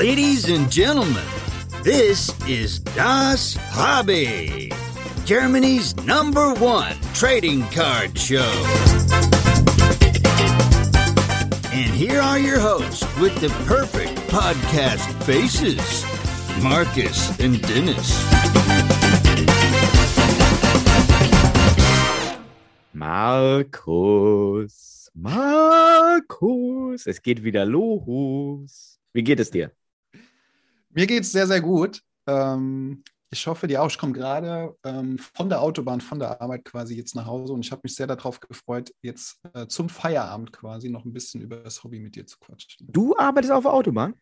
Ladies and gentlemen, this is Das Hobby, Germany's number one trading card show. And here are your hosts with the perfect podcast faces Marcus and Dennis. Markus, Markus, es geht wieder los. Wie geht es dir? Mir geht es sehr, sehr gut. Ähm, ich hoffe, die auch. Ich komme gerade ähm, von der Autobahn, von der Arbeit quasi jetzt nach Hause und ich habe mich sehr darauf gefreut, jetzt äh, zum Feierabend quasi noch ein bisschen über das Hobby mit dir zu quatschen. Du arbeitest auf der Autobahn?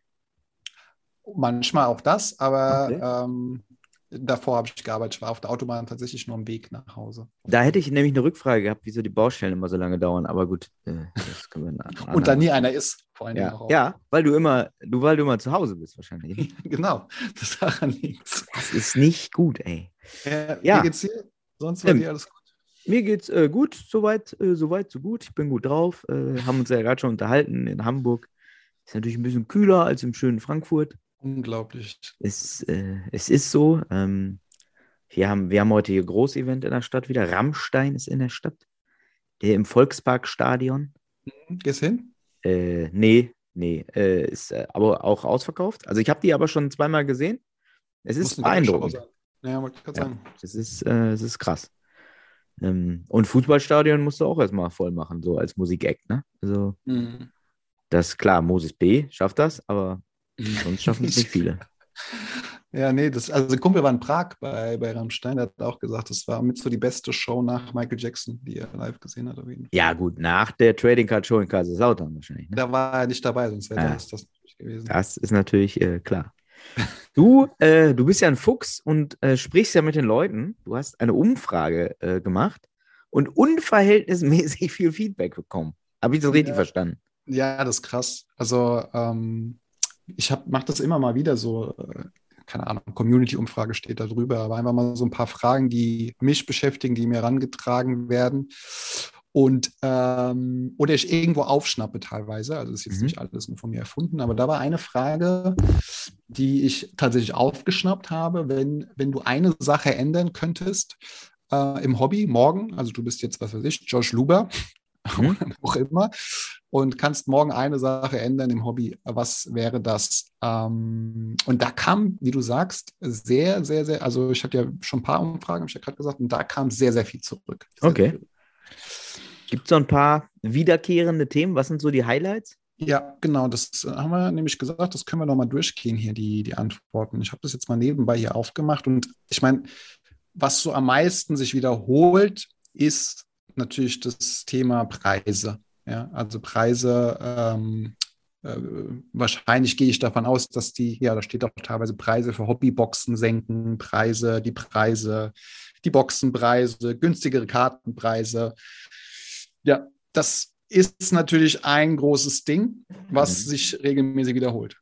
Manchmal auch das, aber okay. ähm, davor habe ich gearbeitet. Ich war auf der Autobahn tatsächlich nur am Weg nach Hause. Da hätte ich nämlich eine Rückfrage gehabt, wieso die Baustellen immer so lange dauern. Aber gut, äh, das können wir nach, Und da nie einer ist, vor allem ja. auch. Ja, weil du immer, du, weil du immer zu Hause bist wahrscheinlich. genau, das daran liegt. Das ist nicht gut, ey. Äh, ja. Wie geht's dir? Sonst war ähm, dir alles gut? Mir geht's äh, gut, soweit, äh, soweit, so gut. Ich bin gut drauf. Äh, haben uns ja gerade schon unterhalten in Hamburg. Ist natürlich ein bisschen kühler als im schönen Frankfurt. Unglaublich. Es, äh, es ist so. Ähm, wir, haben, wir haben heute hier Großevent in der Stadt wieder. Rammstein ist in der Stadt. Äh, Im Volksparkstadion. Mhm. Gehst hin? Äh, nee, nee. Äh, ist äh, aber auch ausverkauft. Also ich habe die aber schon zweimal gesehen. Es ist beeindruckend. Ja, wollte ich gerade ja, sagen. Es ist, äh, es ist krass. Ähm, und Fußballstadion musst du auch erstmal voll machen, so als Musikeck, ne? Also, mhm. das klar, Moses B. schafft das, aber Sonst schaffen es nicht viele. Ja, nee, das, also Kumpel war in Prag bei, bei Rammstein, der hat auch gesagt, das war mit so die beste Show nach Michael Jackson, die er live gesehen hat. Auf jeden Fall. Ja, gut, nach der Trading Card Show in Kaiserslautern wahrscheinlich. Ne? Da war er nicht dabei, sonst wäre ja. das, das natürlich gewesen. Das ist natürlich äh, klar. Du, äh, du bist ja ein Fuchs und äh, sprichst ja mit den Leuten. Du hast eine Umfrage äh, gemacht und unverhältnismäßig viel Feedback bekommen. Habe ich das richtig ja. verstanden? Ja, das ist krass. Also, ähm, ich mache das immer mal wieder so, äh, keine Ahnung, Community-Umfrage steht da drüber, aber einfach mal so ein paar Fragen, die mich beschäftigen, die mir herangetragen werden. Und ähm, oder ich irgendwo aufschnappe teilweise. Also ist jetzt mhm. nicht alles nur von mir erfunden, aber da war eine Frage, die ich tatsächlich aufgeschnappt habe, wenn, wenn du eine Sache ändern könntest äh, im Hobby morgen, also du bist jetzt, was weiß ich, Josh Luber, mhm. auch immer, und kannst morgen eine Sache ändern im Hobby. Was wäre das? Ähm, und da kam, wie du sagst, sehr, sehr, sehr, also ich hatte ja schon ein paar Umfragen, habe ich ja gerade gesagt, und da kam sehr, sehr viel zurück. Sehr, okay. Gibt es so ein paar wiederkehrende Themen? Was sind so die Highlights? Ja, genau, das haben wir nämlich gesagt, das können wir nochmal durchgehen hier, die, die Antworten. Ich habe das jetzt mal nebenbei hier aufgemacht und ich meine, was so am meisten sich wiederholt, ist natürlich das Thema Preise. Ja, also Preise, ähm, äh, wahrscheinlich gehe ich davon aus, dass die, ja, da steht auch teilweise Preise für Hobbyboxen senken, Preise, die Preise, die Boxenpreise, günstigere Kartenpreise. Ja, das ist natürlich ein großes Ding, was mhm. sich regelmäßig wiederholt.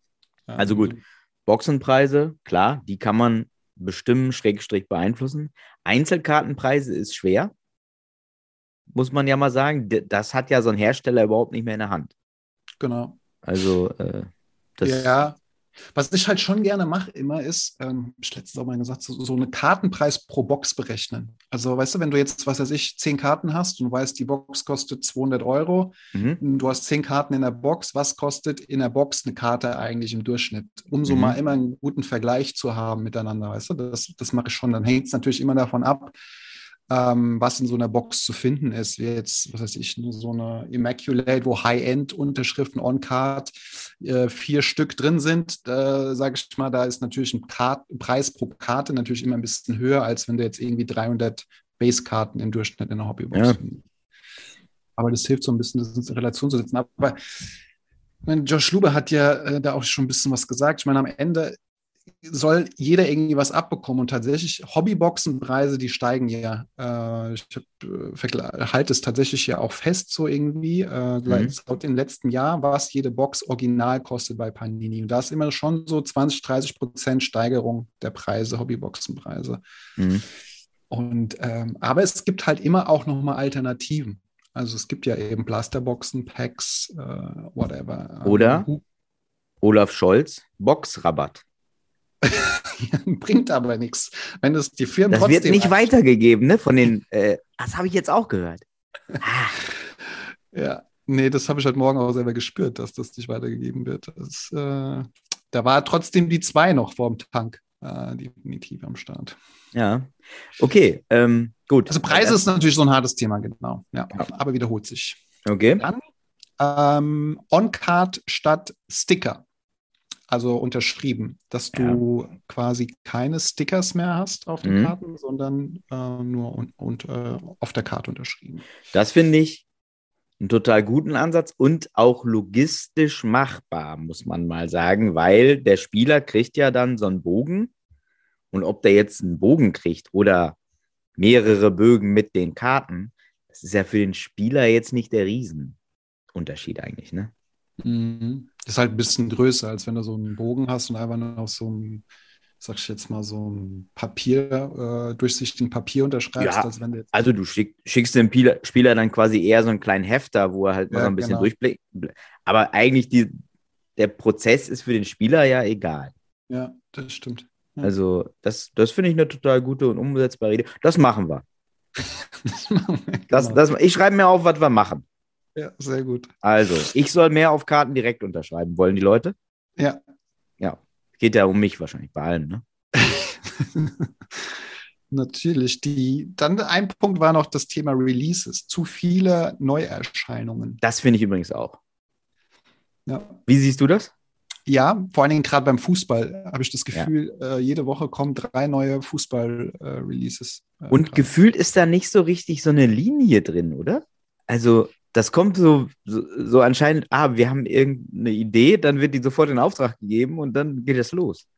Also gut, ähm, Boxenpreise, klar, die kann man bestimmen, Schrägstrich beeinflussen. Einzelkartenpreise ist schwer muss man ja mal sagen, das hat ja so ein Hersteller überhaupt nicht mehr in der Hand. Genau. Also, äh, das. Ja, was ich halt schon gerne mache, immer ist, ähm, ich letztens auch mal gesagt, so, so eine Kartenpreis pro Box berechnen. Also, weißt du, wenn du jetzt, was weiß ich, zehn Karten hast und du weißt, die Box kostet 200 Euro, mhm. du hast zehn Karten in der Box, was kostet in der Box eine Karte eigentlich im Durchschnitt? Um so mhm. mal immer einen guten Vergleich zu haben miteinander, weißt du, das, das mache ich schon. Dann hängt es natürlich immer davon ab, ähm, was in so einer Box zu finden ist, wie jetzt, was weiß ich, so eine Immaculate, wo High-End-Unterschriften on-Card äh, vier Stück drin sind, äh, sage ich mal, da ist natürlich ein Kart Preis pro Karte natürlich immer ein bisschen höher, als wenn du jetzt irgendwie 300 Base-Karten im Durchschnitt in einer Hobbybox ja. findest. Aber das hilft so ein bisschen, das in Relation zu setzen. Aber Josh Luber hat ja äh, da auch schon ein bisschen was gesagt. Ich meine, am Ende soll jeder irgendwie was abbekommen. Und tatsächlich, Hobbyboxenpreise, die steigen ja. Äh, ich äh, halte es tatsächlich ja auch fest, so irgendwie. Äh, mhm. Laut dem letzten Jahr, was jede Box original kostet bei Panini. Und da ist immer schon so 20, 30 Prozent Steigerung der Preise, Hobbyboxenpreise. Mhm. Und ähm, aber es gibt halt immer auch nochmal Alternativen. Also es gibt ja eben Blasterboxen, Packs, äh, whatever. Oder? Olaf Scholz, Boxrabatt. Bringt aber nichts. Wenn es die Firmen Das wird nicht weitergegeben, ne? Von den, äh, das habe ich jetzt auch gehört. Ah. ja, nee, das habe ich heute Morgen auch selber gespürt, dass das nicht weitergegeben wird. Das, äh, da war trotzdem die zwei noch vorm Tank, äh, definitiv am Start. Ja, okay, ähm, gut. Also Preise ist natürlich so ein hartes Thema, genau. Ja, ja. aber wiederholt sich. Okay. Dann ähm, On-Card statt Sticker also unterschrieben, dass du ja. quasi keine Stickers mehr hast auf den mhm. Karten, sondern äh, nur und, und äh, auf der Karte unterschrieben. Das finde ich einen total guten Ansatz und auch logistisch machbar, muss man mal sagen, weil der Spieler kriegt ja dann so einen Bogen und ob der jetzt einen Bogen kriegt oder mehrere Bögen mit den Karten, das ist ja für den Spieler jetzt nicht der Riesenunterschied eigentlich, ne? Mhm. Ist halt ein bisschen größer, als wenn du so einen Bogen hast und einfach nur auf so einem, sag ich jetzt mal, so ein Papier, äh, durchsichtigen Papier unterschreibst. Ja, als wenn du also du schick, schickst dem Spieler dann quasi eher so einen kleinen Hefter, wo er halt ja, mal so ein bisschen genau. durchblickt. Aber eigentlich die, der Prozess ist für den Spieler ja egal. Ja, das stimmt. Ja. Also das, das finde ich eine total gute und umsetzbare Idee. Das machen wir. das machen wir genau. das, das, ich schreibe mir auf, was wir machen. Ja, sehr gut. Also, ich soll mehr auf Karten direkt unterschreiben. Wollen die Leute? Ja. Ja. Geht ja um mich wahrscheinlich bei allen, ne? Natürlich. Die, dann ein Punkt war noch das Thema Releases. Zu viele Neuerscheinungen. Das finde ich übrigens auch. Ja. Wie siehst du das? Ja, vor allen Dingen gerade beim Fußball habe ich das Gefühl, ja. äh, jede Woche kommen drei neue Fußball-Releases. Äh, äh, Und gefühlt ist da nicht so richtig so eine Linie drin, oder? Also das kommt so, so, so, anscheinend, ah, wir haben irgendeine Idee, dann wird die sofort in Auftrag gegeben und dann geht es los.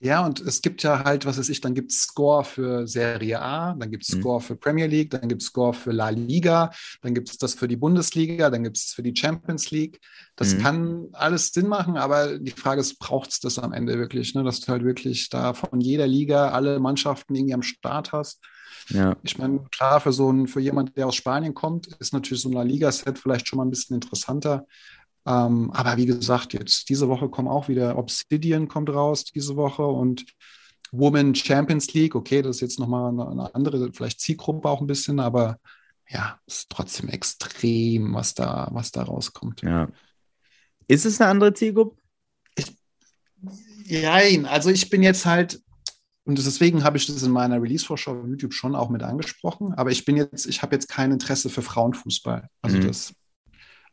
Ja, und es gibt ja halt, was weiß ich, dann gibt es Score für Serie A, dann gibt es mhm. Score für Premier League, dann gibt es Score für La Liga, dann gibt es das für die Bundesliga, dann gibt es für die Champions League. Das mhm. kann alles Sinn machen, aber die Frage ist, braucht es das am Ende wirklich, ne? dass du halt wirklich da von jeder Liga alle Mannschaften irgendwie am Start hast. Ja. Ich meine, klar, für so ein, für jemand, der aus Spanien kommt, ist natürlich so ein La Liga-Set vielleicht schon mal ein bisschen interessanter. Ähm, aber wie gesagt, jetzt diese Woche kommen auch wieder Obsidian kommt raus diese Woche und Women Champions League. Okay, das ist jetzt nochmal eine, eine andere, vielleicht Zielgruppe auch ein bisschen, aber ja, ist trotzdem extrem, was da, was da rauskommt. Ja. Ist es eine andere Zielgruppe? Nein, also ich bin jetzt halt, und deswegen habe ich das in meiner Release-Vorschau auf YouTube schon auch mit angesprochen. Aber ich bin jetzt, ich habe jetzt kein Interesse für Frauenfußball. Also mhm. das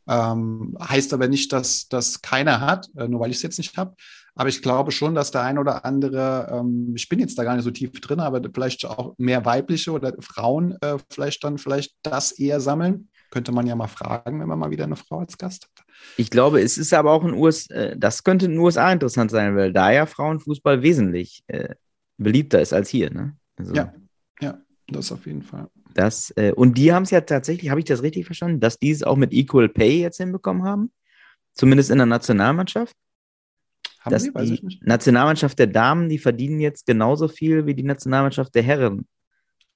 ähm, heißt aber nicht, dass das keiner hat, äh, nur weil ich es jetzt nicht habe. Aber ich glaube schon, dass der ein oder andere, ähm, ich bin jetzt da gar nicht so tief drin, aber vielleicht auch mehr weibliche oder Frauen äh, vielleicht dann vielleicht das eher sammeln. Könnte man ja mal fragen, wenn man mal wieder eine Frau als Gast hat. Ich glaube, es ist aber auch in USA, äh, das könnte in den USA interessant sein, weil da ja Frauenfußball wesentlich äh, beliebter ist als hier. Ne? Also, ja, ja, das auf jeden Fall. Das, äh, und die haben es ja tatsächlich, habe ich das richtig verstanden, dass die es auch mit Equal Pay jetzt hinbekommen haben? Zumindest in der Nationalmannschaft? Haben dass die? Weiß ich nicht. Nationalmannschaft der Damen, die verdienen jetzt genauso viel wie die Nationalmannschaft der Herren.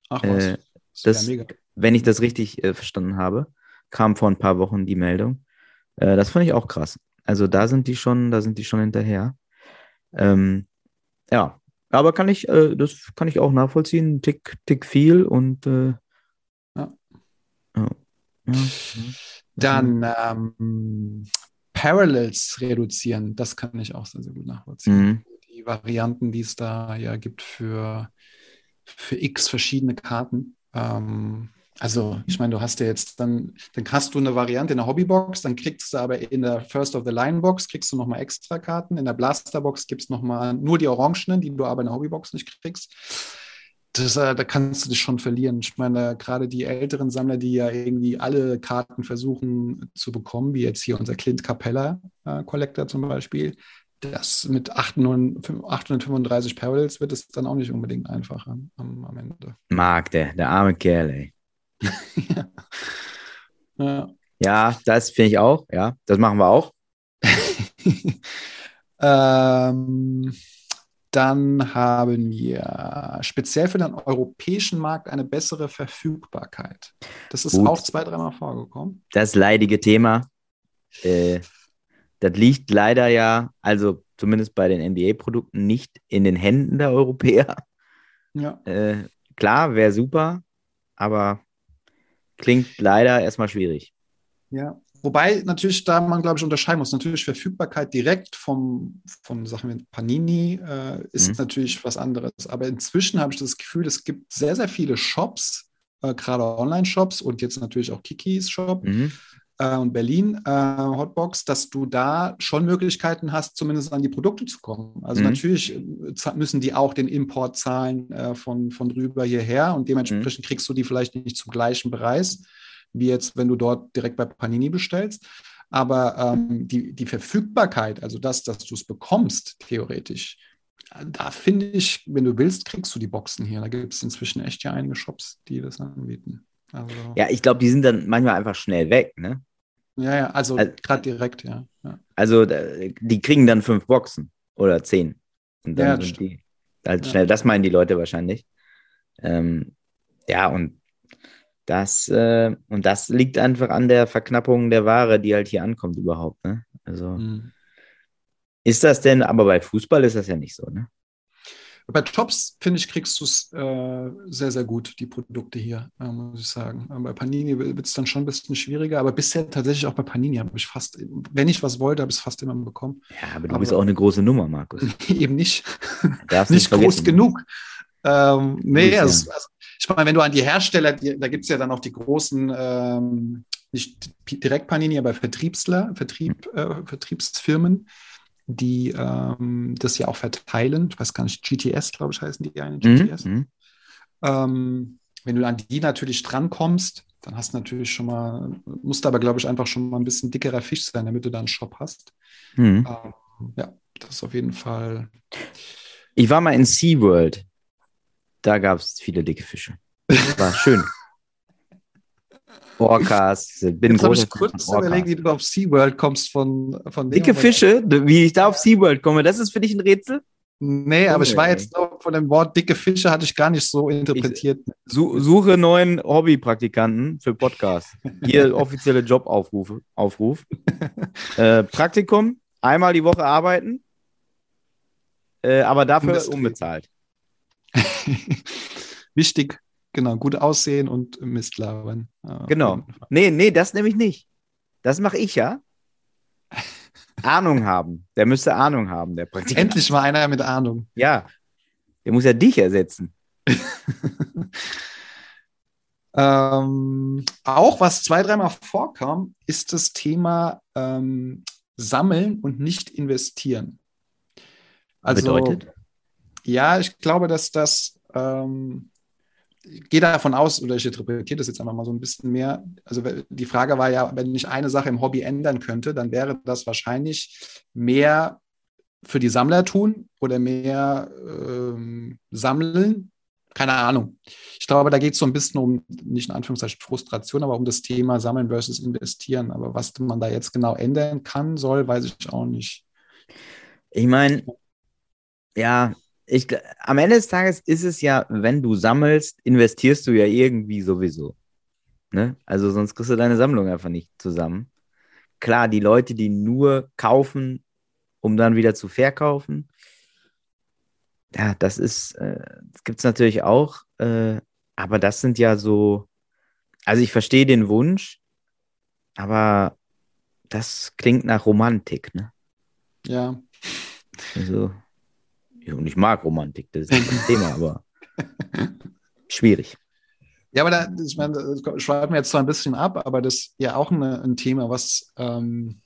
Ach was. Äh, das, ja wenn ich das richtig äh, verstanden habe, kam vor ein paar Wochen die Meldung. Äh, das fand ich auch krass. Also da sind die schon, da sind die schon hinterher. Ähm, ja, aber kann ich, äh, das kann ich auch nachvollziehen. Tick, tick viel und äh, ja. Ja. Ja. Dann ähm, Parallels reduzieren, das kann ich auch sehr, sehr gut nachvollziehen. Mhm. Die Varianten, die es da ja gibt für, für x verschiedene Karten. Ähm, also, ich meine, du hast ja jetzt dann, dann hast du eine Variante in der Hobbybox, dann kriegst du aber in der First of the Line Box kriegst du nochmal extra Karten. In der Blaster Box gibt es nochmal nur die Orangenen, die du aber in der Hobbybox nicht kriegst. Das, äh, da kannst du dich schon verlieren. Ich meine, gerade die älteren Sammler, die ja irgendwie alle Karten versuchen zu bekommen, wie jetzt hier unser Clint Capella äh, Collector zum Beispiel, das mit 835 Parallels wird es dann auch nicht unbedingt einfacher am, am Ende. Marc, der, der arme Kerl, ey ja. ja. das finde ich auch. Ja, das machen wir auch. ähm, dann haben wir speziell für den europäischen Markt eine bessere Verfügbarkeit. Das ist Gut. auch zwei, dreimal vorgekommen. Das leidige Thema. Äh, das liegt leider ja, also zumindest bei den NBA-Produkten, nicht in den Händen der Europäer. Ja. Äh, klar, wäre super, aber klingt leider erstmal schwierig. Ja, wobei natürlich da man, glaube ich, unterscheiden muss. Natürlich Verfügbarkeit direkt vom, von Sachen wie Panini äh, ist mhm. natürlich was anderes. Aber inzwischen habe ich das Gefühl, es gibt sehr, sehr viele Shops, äh, gerade Online-Shops und jetzt natürlich auch Kikis Shop, mhm äh, und Berlin äh, Hotbox, dass du da schon Möglichkeiten hast, zumindest an die Produkte zu kommen. Also mhm. natürlich äh, müssen die auch den Import zahlen äh, von, von drüber hierher und dementsprechend mhm. kriegst du die vielleicht nicht zum gleichen Preis, wie jetzt, wenn du dort direkt bei Panini bestellst. Aber ähm, die, die Verfügbarkeit, also das, dass du es bekommst, theoretisch, da finde ich, wenn du willst, kriegst du die Boxen hier. Da gibt es inzwischen echt ja einige Shops, die das anbieten. Also, ja, ich glaube, die sind dann manchmal einfach schnell weg, ne? Ja, ja, also, also gerade direkt, ja. ja. Also die kriegen dann fünf Boxen oder zehn. Und dann ja, sind die halt schnell, das meinen die Leute wahrscheinlich. Ähm, ja, und das, äh, und das liegt einfach an der Verknappung der Ware, die halt hier ankommt überhaupt. Ne? Also mhm. ist das denn, aber bei Fußball ist das ja nicht so, ne? Bei Tops, finde ich, kriegst du es äh, sehr, sehr gut, die Produkte hier, äh, muss ich sagen. Aber bei Panini wird es dann schon ein bisschen schwieriger, aber bisher tatsächlich auch bei Panini habe ich fast, wenn ich was wollte, habe ich es fast immer bekommen. Ja, aber du aber, bist auch eine große Nummer, Markus. eben nicht. nicht, nicht groß genug. Ähm, nee, also, also, ich meine, wenn du an die Hersteller, die, da gibt es ja dann auch die großen, ähm, nicht direkt Panini, aber Vertriebsler, Vertrieb, äh, Vertriebsfirmen, die ähm, das ja auch verteilen. Ich weiß gar nicht, GTS, glaube ich, heißen die eine, GTS. Mhm. Ähm, wenn du an die natürlich drankommst, dann hast du natürlich schon mal, musst aber, glaube ich, einfach schon mal ein bisschen dickerer Fisch sein, damit du da einen Shop hast. Mhm. Ähm, ja, das ist auf jeden Fall. Ich war mal in SeaWorld. Da gab es viele dicke Fische. Das war schön. Orcas. Bin Jetzt habe ich kurz überlegt, wie du auf SeaWorld kommst von, von Dicke Fische? Wie ich da auf SeaWorld komme, das ist für dich ein Rätsel? Nee, aber ich war jetzt noch von dem Wort dicke Fische, hatte ich gar nicht so interpretiert. Ich suche neuen Hobbypraktikanten für Podcast. Hier offizielle Jobaufruf. Aufruf. äh, Praktikum, einmal die Woche arbeiten, äh, aber dafür unbezahlt. Wichtig, Genau, gut aussehen und Mist labern. Genau. Nee, nee, das nämlich nicht. Das mache ich ja. Ahnung haben. Der müsste Ahnung haben, der Praktikant. Endlich mal einer mit Ahnung. Ja. Der muss ja dich ersetzen. ähm, auch was zwei, dreimal vorkam, ist das Thema ähm, Sammeln und nicht investieren. Also, Bedeutet? Ja, ich glaube, dass das ähm, gehe davon aus, oder ich interpretiere das jetzt einfach mal so ein bisschen mehr. Also die Frage war ja, wenn ich eine Sache im Hobby ändern könnte, dann wäre das wahrscheinlich mehr für die Sammler tun oder mehr ähm, sammeln. Keine Ahnung. Ich glaube, da geht es so ein bisschen um, nicht in Anführungszeichen Frustration, aber um das Thema Sammeln versus Investieren. Aber was man da jetzt genau ändern kann, soll, weiß ich auch nicht. Ich meine, ja, ich, am Ende des Tages ist es ja, wenn du sammelst, investierst du ja irgendwie sowieso. Ne? Also sonst kriegst du deine Sammlung einfach nicht zusammen. Klar, die Leute, die nur kaufen, um dann wieder zu verkaufen, ja, das ist, äh, das gibt es natürlich auch, äh, aber das sind ja so, also ich verstehe den Wunsch, aber das klingt nach Romantik, ne? Ja. Also, und ich mag Romantik, das ist nicht das Thema, aber schwierig. Ja, aber da, ich meine, das schreiben wir jetzt zwar ein bisschen ab, aber das ist ja auch eine, ein Thema, was, ähm,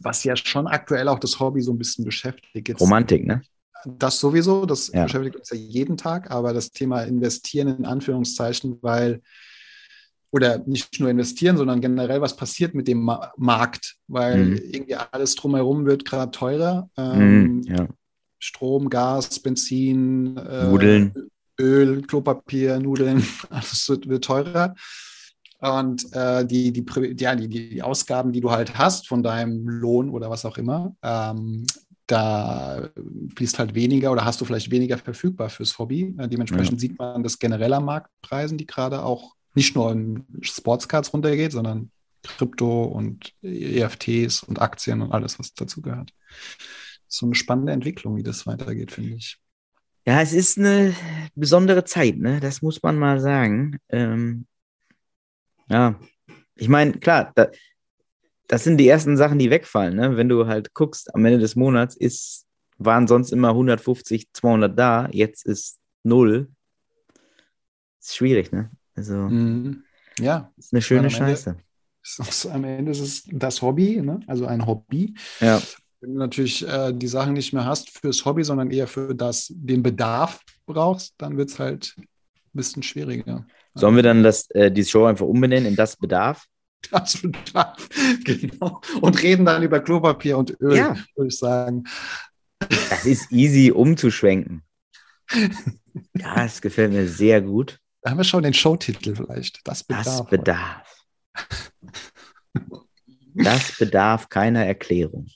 was ja schon aktuell auch das Hobby so ein bisschen beschäftigt. Jetzt, Romantik, ne? Das sowieso, das ja. beschäftigt uns ja jeden Tag, aber das Thema Investieren in Anführungszeichen, weil, oder nicht nur investieren, sondern generell, was passiert mit dem Ma Markt, weil mhm. irgendwie alles drumherum wird gerade teurer. Ähm, mhm, ja. Strom, Gas, Benzin, äh, Nudeln. Öl, Klopapier, Nudeln, alles wird, wird teurer. Und äh, die, die, ja, die, die Ausgaben, die du halt hast von deinem Lohn oder was auch immer, ähm, da fließt halt weniger oder hast du vielleicht weniger verfügbar fürs Hobby. Äh, dementsprechend ja. sieht man das generell an Marktpreisen, die gerade auch nicht nur in Sportscards runtergeht, sondern Krypto und EFTs und Aktien und alles, was dazu gehört. So eine spannende Entwicklung, wie das weitergeht, finde ich. Ja, es ist eine besondere Zeit, ne? Das muss man mal sagen. Ähm, ja, ich meine, klar, da, das sind die ersten Sachen, die wegfallen, ne? Wenn du halt guckst, am Ende des Monats ist, waren sonst immer 150, 200 da, jetzt ist null. Ist schwierig, ne? Also, mhm. ja. Ist eine schöne Scheiße. Ende, am Ende ist es das Hobby, ne? Also ein Hobby. Ja. Wenn du natürlich äh, die Sachen nicht mehr hast fürs Hobby, sondern eher für das, den Bedarf brauchst, dann wird es halt ein bisschen schwieriger. Sollen wir dann das, äh, die Show einfach umbenennen in das Bedarf? Das Bedarf, genau. Und reden dann über Klopapier und Öl, ja. würde ich sagen. Das ist easy umzuschwenken. Das gefällt mir sehr gut. Da haben wir schon den Showtitel vielleicht. Das Bedarf. Das Bedarf. Das bedarf keiner Erklärung.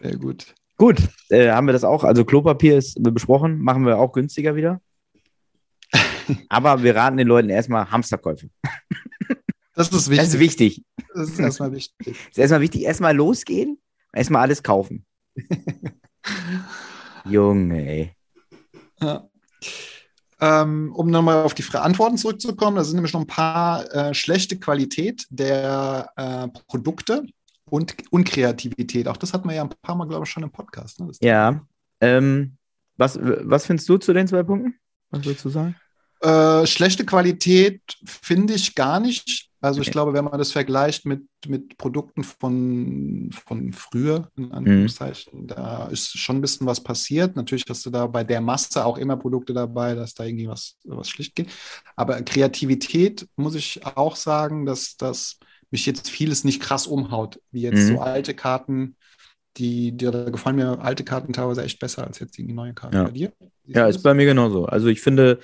Sehr gut. Gut, äh, haben wir das auch. Also Klopapier ist besprochen, machen wir auch günstiger wieder. Aber wir raten den Leuten erstmal Hamsterkäufe. Das ist wichtig. Das ist wichtig. Das ist erstmal wichtig. Das ist erstmal wichtig. Erstmal losgehen, erstmal alles kaufen. Junge, ey. Ja. Ähm, um nochmal auf die Antworten zurückzukommen, da sind nämlich noch ein paar äh, schlechte Qualität der äh, Produkte und Unkreativität. Auch das hatten wir ja ein paar Mal, glaube ich, schon im Podcast. Ne? Ja. Ähm, was, was findest du zu den zwei Punkten? Was würdest du sagen? Äh, schlechte Qualität finde ich gar nicht. Also ich glaube, wenn man das vergleicht mit, mit Produkten von, von früher, in Anführungszeichen, mhm. da ist schon ein bisschen was passiert. Natürlich hast du da bei der Masse auch immer Produkte dabei, dass da irgendwie was, was schlicht geht. Aber Kreativität muss ich auch sagen, dass das mich jetzt vieles nicht krass umhaut, wie jetzt mhm. so alte Karten, die, die da gefallen mir alte Karten teilweise echt besser als jetzt die neuen Karten. Ja. Bei dir? ja, ist bei mir genauso. Also ich finde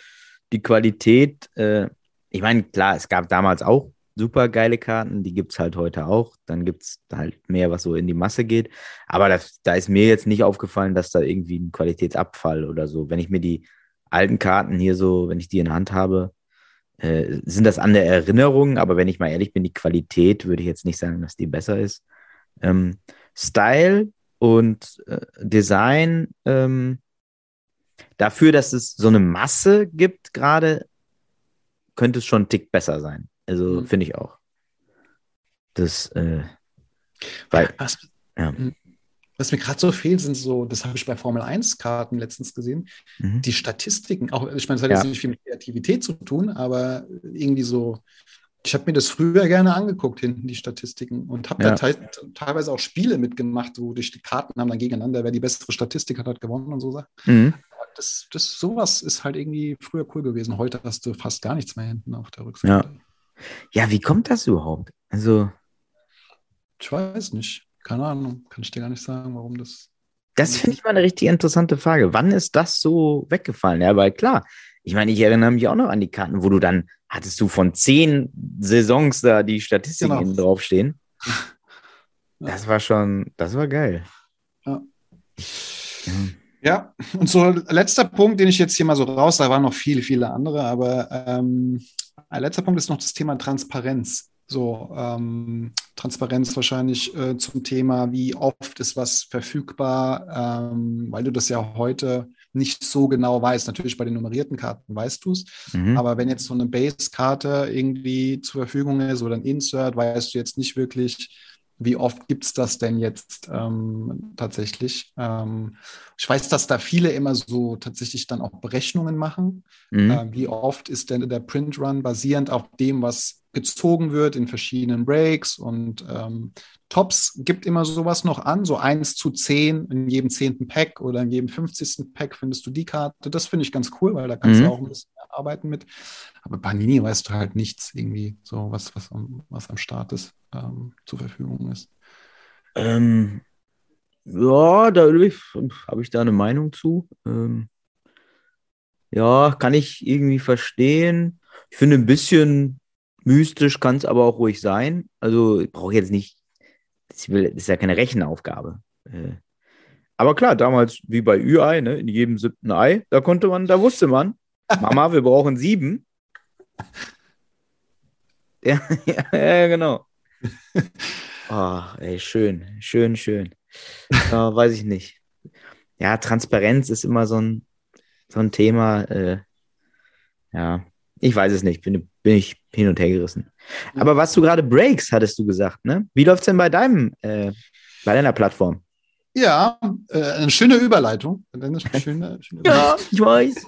die Qualität, äh, ich meine, klar, es gab damals auch super geile Karten, die gibt es halt heute auch. Dann gibt es halt mehr, was so in die Masse geht. Aber das, da ist mir jetzt nicht aufgefallen, dass da irgendwie ein Qualitätsabfall oder so. Wenn ich mir die alten Karten hier so, wenn ich die in Hand habe, äh, sind das andere Erinnerungen. Aber wenn ich mal ehrlich bin, die Qualität würde ich jetzt nicht sagen, dass die besser ist. Ähm, Style und äh, Design, ähm, dafür, dass es so eine Masse gibt gerade, könnte es schon ein Tick besser sein. Also mhm. finde ich auch. Das, äh, weil, was, ja. Was mir gerade so fehlt, sind so, das habe ich bei Formel 1-Karten letztens gesehen, mhm. die Statistiken. Auch, ich meine, das hat ja. jetzt nicht viel mit Kreativität zu tun, aber irgendwie so, ich habe mir das früher gerne angeguckt, hinten die Statistiken und habe ja. da te teilweise auch Spiele mitgemacht, wo durch die Karten haben dann gegeneinander, wer die bessere Statistik hat, hat gewonnen und so Sachen. Mhm. Das, das, sowas ist halt irgendwie früher cool gewesen. Heute hast du fast gar nichts mehr hinten auf der Rückseite. Ja. Ja, wie kommt das überhaupt? Also. Ich weiß nicht. Keine Ahnung. Kann ich dir gar nicht sagen, warum das. Das finde ich mal eine richtig interessante Frage. Wann ist das so weggefallen? Ja, weil klar, ich meine, ich erinnere mich auch noch an die Karten, wo du dann hattest du von zehn Saisons da die Statistiken genau. draufstehen. Das war schon, das war geil. Ja. ja. Ja, und so letzter Punkt, den ich jetzt hier mal so raus, da waren noch viele, viele andere, aber ähm, ein letzter Punkt ist noch das Thema Transparenz. So, ähm, Transparenz wahrscheinlich äh, zum Thema, wie oft ist was verfügbar, ähm, weil du das ja heute nicht so genau weißt. Natürlich bei den nummerierten Karten weißt du es, mhm. aber wenn jetzt so eine Base-Karte irgendwie zur Verfügung ist oder ein Insert, weißt du jetzt nicht wirklich, wie oft gibt es das denn jetzt ähm, tatsächlich? Ähm, ich weiß, dass da viele immer so tatsächlich dann auch Berechnungen machen. Mhm. Äh, wie oft ist denn der Print Run basierend auf dem, was gezogen wird in verschiedenen Breaks und ähm, Tops gibt immer sowas noch an, so 1 zu 10 in jedem zehnten Pack oder in jedem 50. Pack findest du die Karte. Das finde ich ganz cool, weil da kannst mhm. du auch ein bisschen arbeiten mit. Aber Panini weißt du halt nichts irgendwie, so was, was, am, was am Start ist, ähm, zur Verfügung ist. Ähm, ja, da habe ich da eine Meinung zu. Ähm, ja, kann ich irgendwie verstehen. Ich finde ein bisschen mystisch kann es aber auch ruhig sein. Also ich brauche jetzt nicht, das ist ja keine Rechenaufgabe. Äh, aber klar, damals wie bei Ü-Ei, ne, in jedem siebten Ei, da konnte man, da wusste man, Mama, wir brauchen sieben. Ja, ja, ja genau. oh, ey, schön, schön, schön. Ja, weiß ich nicht. Ja, Transparenz ist immer so ein, so ein Thema. Äh, ja, ich weiß es nicht. Bin, bin ich hin und her gerissen. Aber was du gerade Breaks, hattest du gesagt, ne? Wie läuft es denn bei deinem, äh, bei deiner Plattform? Ja, äh, eine schöne Überleitung. Eine schöne, schöne ja, ich weiß.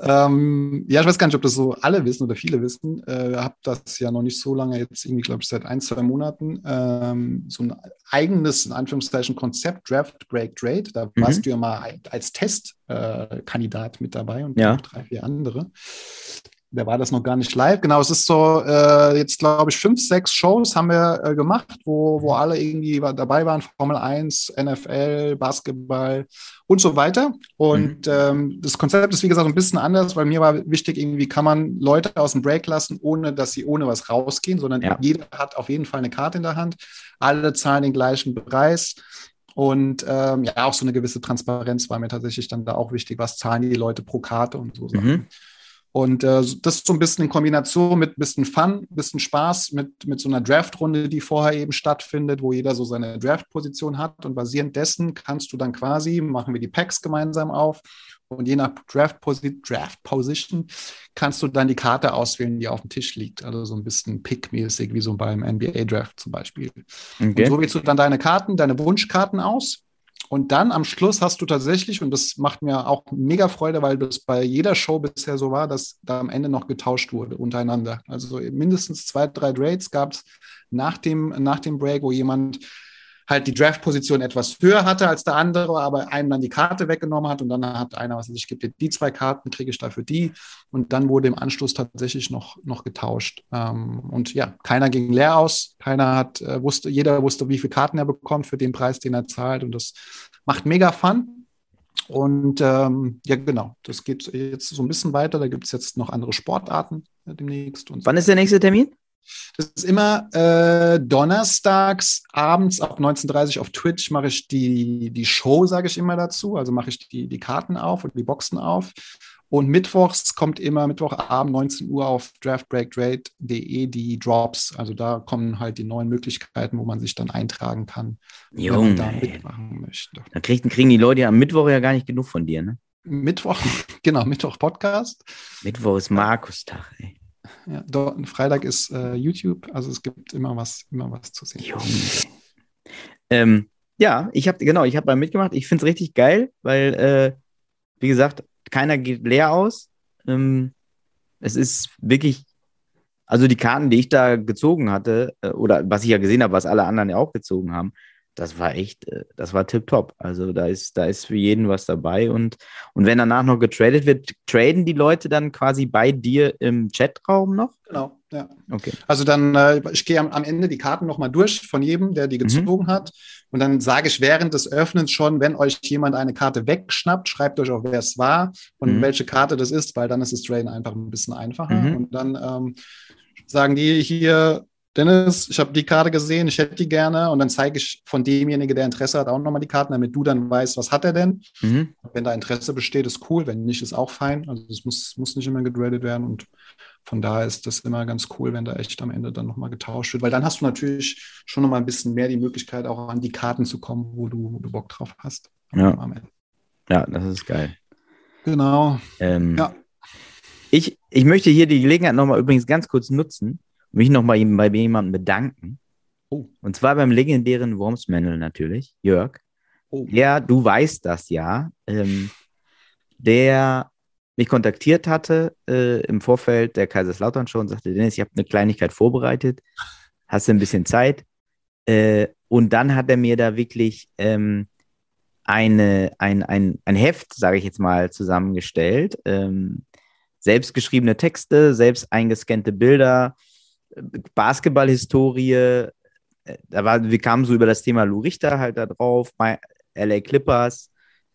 ähm, ja, ich weiß gar nicht, ob das so alle wissen oder viele wissen. Äh, habe das ja noch nicht so lange, jetzt irgendwie, glaube ich, seit ein, zwei Monaten, ähm, so ein eigenes, in Anführungszeichen, Konzept, Draft, Break, Trade. Da mhm. warst du ja mal als Testkandidat äh, mit dabei und ja. drei, vier andere da war das noch gar nicht live. Genau, es ist so, äh, jetzt glaube ich, fünf, sechs Shows haben wir äh, gemacht, wo, wo alle irgendwie dabei waren, Formel 1, NFL, Basketball und so weiter. Und mhm. ähm, das Konzept ist, wie gesagt, ein bisschen anders, weil mir war wichtig, irgendwie kann man Leute aus dem Break lassen, ohne dass sie ohne was rausgehen, sondern ja. jeder hat auf jeden Fall eine Karte in der Hand. Alle zahlen den gleichen Preis. Und ähm, ja, auch so eine gewisse Transparenz war mir tatsächlich dann da auch wichtig. Was zahlen die Leute pro Karte und so Sachen. Und äh, das ist so ein bisschen in Kombination mit ein bisschen Fun, ein bisschen Spaß, mit, mit so einer Draft-Runde, die vorher eben stattfindet, wo jeder so seine Draft-Position hat. Und basierend dessen kannst du dann quasi, machen wir die Packs gemeinsam auf. Und je nach Draft-Position Draft kannst du dann die Karte auswählen, die auf dem Tisch liegt. Also so ein bisschen Pick-mäßig, wie so beim NBA-Draft zum Beispiel. Okay. Und so wählst du dann deine Karten, deine Wunschkarten aus und dann am Schluss hast du tatsächlich, und das macht mir auch mega Freude, weil das bei jeder Show bisher so war, dass da am Ende noch getauscht wurde untereinander. Also mindestens zwei, drei Trades gab es nach dem, nach dem Break, wo jemand halt die Draft-Position etwas höher hatte als der andere, aber einem dann die Karte weggenommen hat und dann hat einer, was ich gebe dir die zwei Karten, kriege ich dafür die und dann wurde im Anschluss tatsächlich noch, noch getauscht. Ähm, und ja, keiner ging leer aus, keiner hat, äh, wusste, jeder wusste, wie viele Karten er bekommt für den Preis, den er zahlt und das macht mega Fun. Und ähm, ja, genau, das geht jetzt so ein bisschen weiter. Da gibt es jetzt noch andere Sportarten äh, demnächst. Und Wann ist der nächste Termin? Das ist immer äh, donnerstags abends ab 19.30 Uhr auf Twitch mache ich die, die Show, sage ich immer dazu. Also mache ich die, die Karten auf und die Boxen auf. Und mittwochs kommt immer Mittwochabend 19 Uhr auf draftbreaktrade.de die Drops. Also da kommen halt die neuen Möglichkeiten, wo man sich dann eintragen kann, Junge, wenn man da mitmachen möchte. Da kriegen, kriegen die Leute ja am Mittwoch ja gar nicht genug von dir, ne? Mittwoch, genau, Mittwoch Podcast. Mittwoch ist Markustag, ey. Ja, dort, Freitag ist äh, YouTube, also es gibt immer was, immer was zu sehen. Ähm, ja, ich habe genau, ich habe da mitgemacht. Ich finde es richtig geil, weil, äh, wie gesagt, keiner geht leer aus. Ähm, es ist wirklich, also die Karten, die ich da gezogen hatte, äh, oder was ich ja gesehen habe, was alle anderen ja auch gezogen haben, das war echt, äh, das war tipptopp. Also da ist, da ist für jeden was dabei und, und wenn danach noch getradet wird, traden die Leute dann quasi bei dir im Chatraum noch? Genau, ja. Okay. Also dann, äh, ich gehe am, am, Ende die Karten nochmal durch von jedem, der die mhm. gezogen mhm. hat. Und dann sage ich während des Öffnens schon, wenn euch jemand eine Karte wegschnappt, schreibt euch auch, wer es war und mhm. welche Karte das ist, weil dann ist das Traden einfach ein bisschen einfacher. Mhm. Und dann ähm, sagen die hier, Dennis, ich habe die Karte gesehen, ich hätte die gerne und dann zeige ich von demjenigen, der Interesse hat, auch nochmal die Karten, damit du dann weißt, was hat er denn. Mhm. Wenn da Interesse besteht, ist cool, wenn nicht, ist auch fein. Also es muss, muss nicht immer gegradet werden und von daher ist das immer ganz cool, wenn da echt am Ende dann nochmal getauscht wird, weil dann hast du natürlich schon nochmal ein bisschen mehr die Möglichkeit, auch an die Karten zu kommen, wo du, wo du Bock drauf hast. Ja. ja, das ist geil. Genau. Ähm, ja. Ich, ich möchte hier die Gelegenheit nochmal übrigens ganz kurz nutzen, mich nochmal bei jemandem bedanken. Oh. Und zwar beim legendären Wormsmännel natürlich, Jörg. Oh. Der, du weißt das ja, ähm, der mich kontaktiert hatte äh, im Vorfeld der Kaiserslautern Show und sagte, Dennis, ich habe eine Kleinigkeit vorbereitet. Hast du ein bisschen Zeit? Äh, und dann hat er mir da wirklich ähm, eine, ein, ein, ein Heft, sage ich jetzt mal, zusammengestellt. Ähm, selbstgeschriebene Texte, selbst eingescannte Bilder, Basketballhistorie, äh, da war, wir kamen so über das Thema Lou Richter halt da drauf, LA Clippers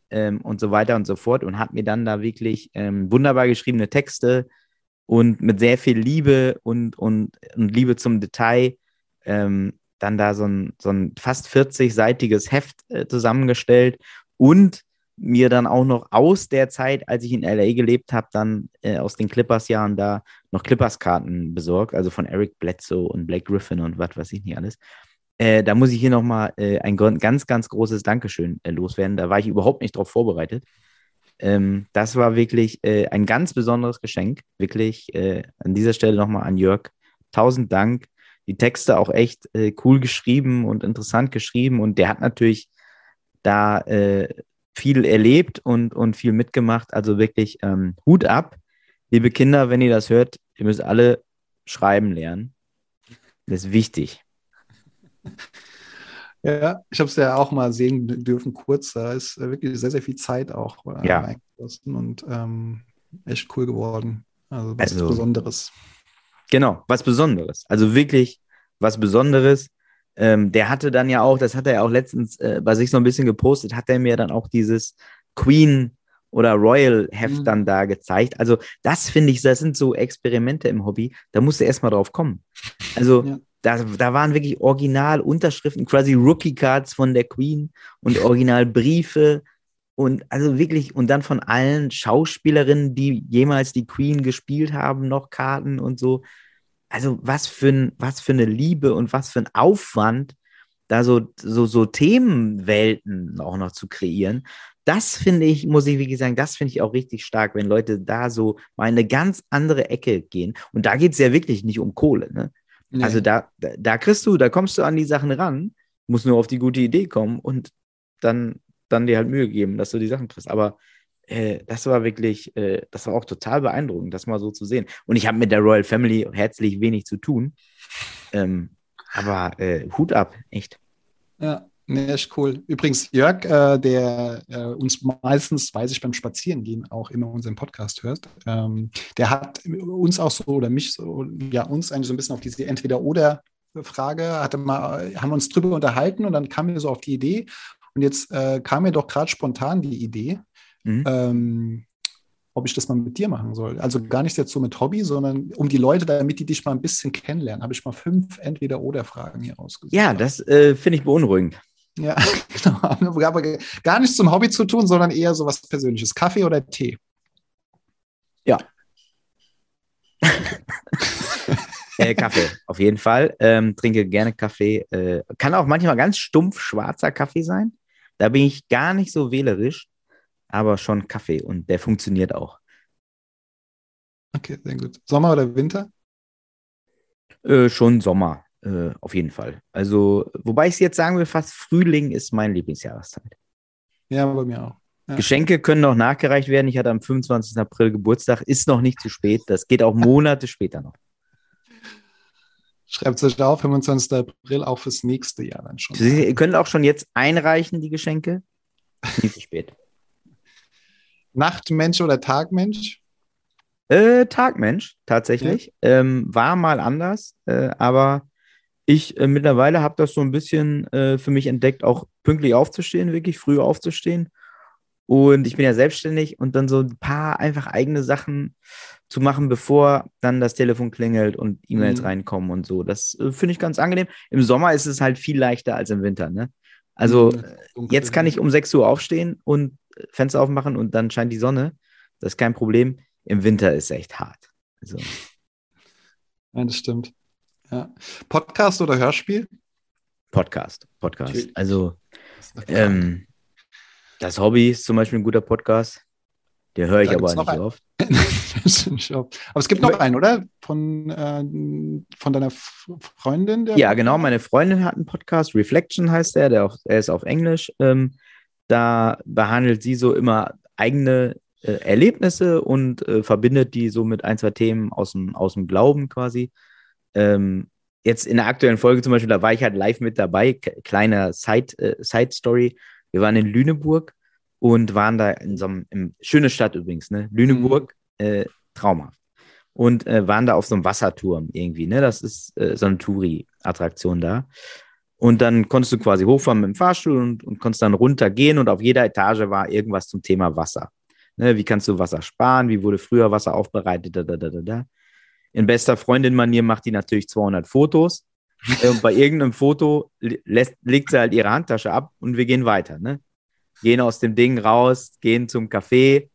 ähm, und so weiter und so fort und hat mir dann da wirklich ähm, wunderbar geschriebene Texte und mit sehr viel Liebe und, und, und Liebe zum Detail ähm, dann da so ein, so ein fast 40-seitiges Heft äh, zusammengestellt und mir dann auch noch aus der Zeit, als ich in LA gelebt habe, dann äh, aus den Clippers-Jahren da noch Clippers-Karten besorgt, also von Eric Bledsoe und Blake Griffin und was weiß ich nicht alles. Äh, da muss ich hier nochmal äh, ein ganz, ganz großes Dankeschön äh, loswerden. Da war ich überhaupt nicht drauf vorbereitet. Ähm, das war wirklich äh, ein ganz besonderes Geschenk. Wirklich äh, an dieser Stelle nochmal an Jörg. Tausend Dank. Die Texte auch echt äh, cool geschrieben und interessant geschrieben. Und der hat natürlich da viel erlebt und, und viel mitgemacht. Also wirklich ähm, Hut ab. Liebe Kinder, wenn ihr das hört, ihr müsst alle schreiben lernen. Das ist wichtig. Ja, ich habe es ja auch mal sehen dürfen, kurz. Da ist wirklich sehr, sehr viel Zeit auch äh, ja. und ähm, echt cool geworden. Also was also, Besonderes. Genau, was Besonderes. Also wirklich was Besonderes. Ähm, der hatte dann ja auch, das hat er ja auch letztens äh, bei sich so ein bisschen gepostet, hat er mir dann auch dieses Queen oder Royal Heft mhm. dann da gezeigt. Also das finde ich, das sind so Experimente im Hobby, da musst du erstmal drauf kommen. Also ja da, da waren wirklich Original-Unterschriften, quasi Rookie-Cards von der Queen und Originalbriefe und also wirklich, und dann von allen Schauspielerinnen, die jemals die Queen gespielt haben, noch Karten und so. Also was für, ein, was für eine Liebe und was für ein Aufwand, da so, so, so Themenwelten auch noch zu kreieren. Das finde ich, muss ich wirklich sagen, das finde ich auch richtig stark, wenn Leute da so mal in eine ganz andere Ecke gehen. Und da geht es ja wirklich nicht um Kohle. Ne? Nee. Also da, da kriegst du, da kommst du an die Sachen ran, musst nur auf die gute Idee kommen und dann, dann dir halt Mühe geben, dass du die Sachen kriegst. Aber äh, das war wirklich, äh, das war auch total beeindruckend, das mal so zu sehen. Und ich habe mit der Royal Family herzlich wenig zu tun. Ähm, aber äh, Hut ab, echt. Ja, Nee, ist cool. Übrigens, Jörg, äh, der äh, uns meistens, weiß ich, beim Spazierengehen auch immer unseren Podcast hört, ähm, der hat uns auch so oder mich so, ja, uns eigentlich so ein bisschen auf diese Entweder-Oder-Frage, hatte mal, haben wir uns drüber unterhalten und dann kam mir so auf die Idee. Und jetzt äh, kam mir doch gerade spontan die Idee, mhm. ähm, ob ich das mal mit dir machen soll. Also gar nicht jetzt so mit Hobby, sondern um die Leute, damit die dich mal ein bisschen kennenlernen, habe ich mal fünf Entweder-Oder-Fragen hier ausgesucht. Ja, das äh, finde ich beunruhigend. Ja, genau. Aber gar nichts zum Hobby zu tun, sondern eher so was Persönliches. Kaffee oder Tee? Ja. äh, Kaffee, auf jeden Fall. Ähm, trinke gerne Kaffee. Äh, kann auch manchmal ganz stumpf schwarzer Kaffee sein. Da bin ich gar nicht so wählerisch, aber schon Kaffee und der funktioniert auch. Okay, sehr gut. Sommer oder Winter? Äh, schon Sommer. Äh, auf jeden Fall. Also, wobei ich jetzt sagen will, fast Frühling ist meine Lieblingsjahreszeit. Ja, bei mir auch. Ja. Geschenke können noch nachgereicht werden. Ich hatte am 25. April Geburtstag. Ist noch nicht zu spät. Das geht auch Monate später noch. Schreibt es euch auf, 25. April, auch fürs nächste Jahr dann schon. Sie, ihr könnt auch schon jetzt einreichen, die Geschenke. Nicht zu spät. Nachtmensch oder Tagmensch? Äh, Tagmensch, tatsächlich. Ja. Ähm, war mal anders, äh, aber ich äh, mittlerweile habe das so ein bisschen äh, für mich entdeckt, auch pünktlich aufzustehen, wirklich früh aufzustehen. Und ich bin ja selbstständig und dann so ein paar einfach eigene Sachen zu machen, bevor dann das Telefon klingelt und E-Mails mhm. reinkommen und so. Das äh, finde ich ganz angenehm. Im Sommer ist es halt viel leichter als im Winter. Ne? Also mhm, jetzt kann ich um 6 Uhr aufstehen und äh, Fenster aufmachen und dann scheint die Sonne. Das ist kein Problem. Im Winter ist es echt hart. Also. Ja, das stimmt. Ja. Podcast oder Hörspiel? Podcast, Podcast. Also ähm, das Hobby ist zum Beispiel ein guter Podcast. Der höre ich aber nicht so oft. aber es gibt noch einen, oder? Von, äh, von deiner Freundin? ja, genau. Meine Freundin hat einen Podcast. Reflection heißt der. Der, auch, der ist auf Englisch. Ähm, da behandelt sie so immer eigene äh, Erlebnisse und äh, verbindet die so mit ein, zwei Themen aus dem, aus dem Glauben quasi. Ähm, jetzt in der aktuellen Folge zum Beispiel, da war ich halt live mit dabei, kleiner Side, äh, Side Story. Wir waren in Lüneburg und waren da in so einem, schöne Stadt übrigens, ne? Lüneburg, mhm. äh, traumhaft. Und äh, waren da auf so einem Wasserturm irgendwie, ne? Das ist äh, so eine Touri-Attraktion da. Und dann konntest du quasi hochfahren mit dem Fahrstuhl und, und konntest dann runtergehen und auf jeder Etage war irgendwas zum Thema Wasser. Ne? Wie kannst du Wasser sparen? Wie wurde früher Wasser aufbereitet? Da, da, da, da, da in bester Freundin-Manier macht die natürlich 200 Fotos. Äh, und bei irgendeinem Foto lässt, legt sie halt ihre Handtasche ab und wir gehen weiter. Ne? Gehen aus dem Ding raus, gehen zum Café.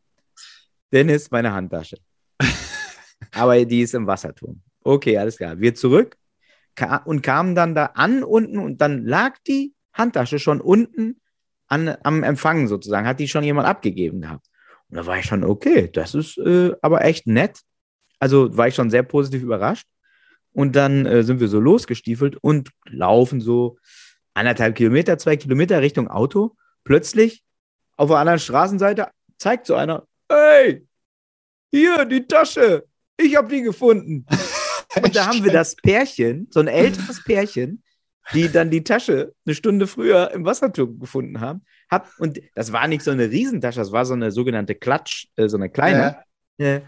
Dennis, meine Handtasche. Aber die ist im Wasserturm. Okay, alles klar. Wir zurück und kamen dann da an unten und dann lag die Handtasche schon unten an, am Empfang sozusagen, hat die schon jemand abgegeben gehabt. Und da war ich schon, okay, das ist äh, aber echt nett. Also war ich schon sehr positiv überrascht. Und dann äh, sind wir so losgestiefelt und laufen so anderthalb Kilometer, zwei Kilometer Richtung Auto. Plötzlich auf der anderen Straßenseite zeigt so einer, hey, hier die Tasche, ich habe die gefunden. Und da haben wir das Pärchen, so ein älteres Pärchen, die dann die Tasche eine Stunde früher im Wasserturm gefunden haben. Hab, und das war nicht so eine Riesentasche, das war so eine sogenannte Klatsch, äh, so eine kleine. Ja. Äh,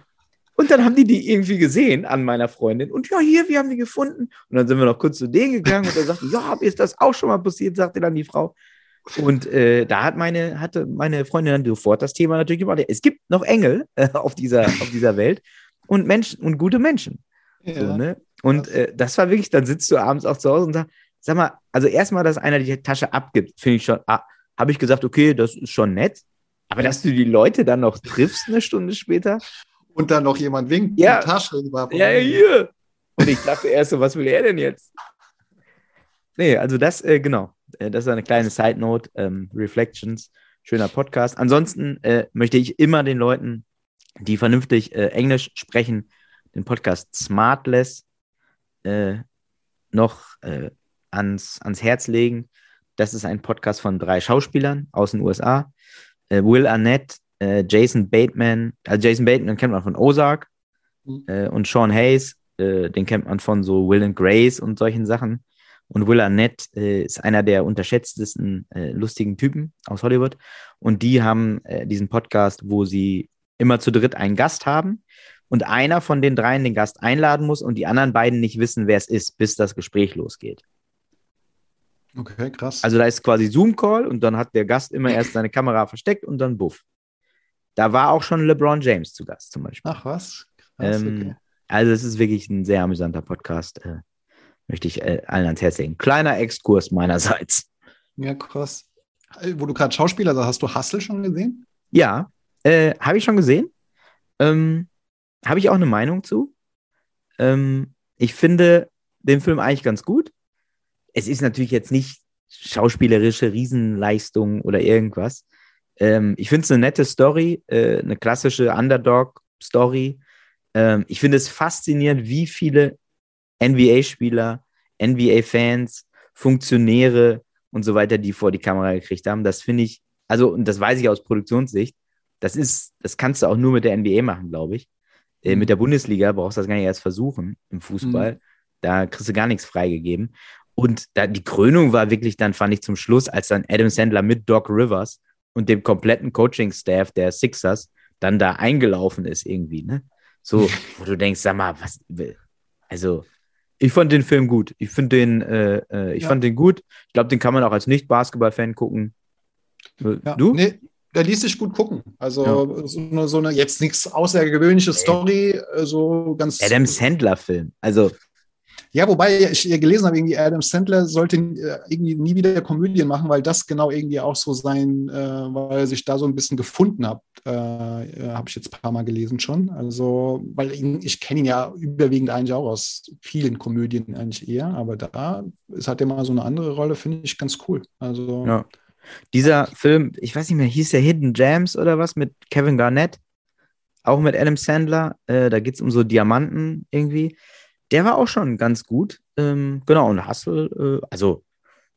und dann haben die die irgendwie gesehen an meiner Freundin. Und ja, hier, wir haben die gefunden. Und dann sind wir noch kurz zu denen gegangen und er sagte, ja, ist das auch schon mal passiert, sagte dann die Frau. Und äh, da hat meine, hatte meine Freundin dann sofort das Thema natürlich gemacht. Es gibt noch Engel äh, auf, dieser, auf dieser Welt und Menschen und gute Menschen. Ja. So, ne? Und äh, das war wirklich, dann sitzt du abends auch zu Hause und sagst, sag mal, also erstmal, dass einer die Tasche abgibt, finde ich schon, ah, habe ich gesagt, okay, das ist schon nett. Aber dass du die Leute dann noch triffst eine Stunde später. Und dann noch jemand winkt, ja. die Tasche. Ja, ja, hier. Und ich dachte erst so, was will er denn jetzt? Nee, also das, äh, genau. Äh, das ist eine kleine Side Note. Ähm, Reflections, schöner Podcast. Ansonsten äh, möchte ich immer den Leuten, die vernünftig äh, Englisch sprechen, den Podcast Smartless äh, noch äh, ans, ans Herz legen. Das ist ein Podcast von drei Schauspielern aus den USA. Äh, Will Arnett, Jason Bateman, also Jason Bateman kennt man von Ozark mhm. Und Sean Hayes, den kennt man von so Will and Grace und solchen Sachen. Und Will Arnett äh, ist einer der unterschätztesten lustigen Typen aus Hollywood. Und die haben diesen Podcast, wo sie immer zu dritt einen Gast haben und einer von den dreien den Gast einladen muss und die anderen beiden nicht wissen, wer es ist, bis das Gespräch losgeht. Okay, krass. Also da ist quasi Zoom-Call und dann hat der Gast immer erst seine Kamera versteckt und dann buff. Da war auch schon LeBron James zu Gast zum Beispiel. Ach was? Krass, ähm, okay. Also es ist wirklich ein sehr amüsanter Podcast. Möchte ich äh, allen ans Herz legen. Kleiner Exkurs meinerseits. Ja, krass. Äh, wo du gerade Schauspieler sagst, hast du Hustle schon gesehen? Ja, äh, habe ich schon gesehen. Ähm, habe ich auch eine Meinung zu. Ähm, ich finde den Film eigentlich ganz gut es ist natürlich jetzt nicht schauspielerische Riesenleistung oder irgendwas. Ähm, ich finde es eine nette Story, äh, eine klassische Underdog-Story. Ähm, ich finde es faszinierend, wie viele NBA-Spieler, NBA-Fans, Funktionäre und so weiter, die vor die Kamera gekriegt haben. Das finde ich, also, und das weiß ich aus Produktionssicht, das ist, das kannst du auch nur mit der NBA machen, glaube ich. Äh, mhm. Mit der Bundesliga brauchst du das gar nicht erst versuchen im Fußball. Mhm. Da kriegst du gar nichts freigegeben. Und da, die Krönung war wirklich dann, fand ich zum Schluss, als dann Adam Sandler mit Doc Rivers und dem kompletten Coaching-Staff der Sixers dann da eingelaufen ist irgendwie, ne? So, wo du denkst, sag mal, was, also, ich fand den Film gut. Ich finde den, äh, äh, ich ja. fand den gut. Ich glaube, den kann man auch als Nicht-Basketball-Fan gucken. Ja. Du? Nee, der ließ sich gut gucken. Also ja. so, eine, so, eine, jetzt nichts außergewöhnliche Story, äh, so ganz. Adam Sandler-Film. Also ja, wobei ich gelesen habe, irgendwie Adam Sandler sollte äh, irgendwie nie wieder Komödien machen, weil das genau irgendwie auch so sein, äh, weil er sich da so ein bisschen gefunden hat, äh, habe ich jetzt ein paar Mal gelesen schon. Also, weil ich kenne ihn ja überwiegend eigentlich auch aus vielen Komödien eigentlich eher, aber da es hat er mal so eine andere Rolle, finde ich ganz cool. Also. Ja. Dieser Film, ich weiß nicht mehr, hieß der Hidden Gems oder was mit Kevin Garnett? Auch mit Adam Sandler. Äh, da geht es um so Diamanten irgendwie der war auch schon ganz gut. Ähm, genau, und Hustle, äh, also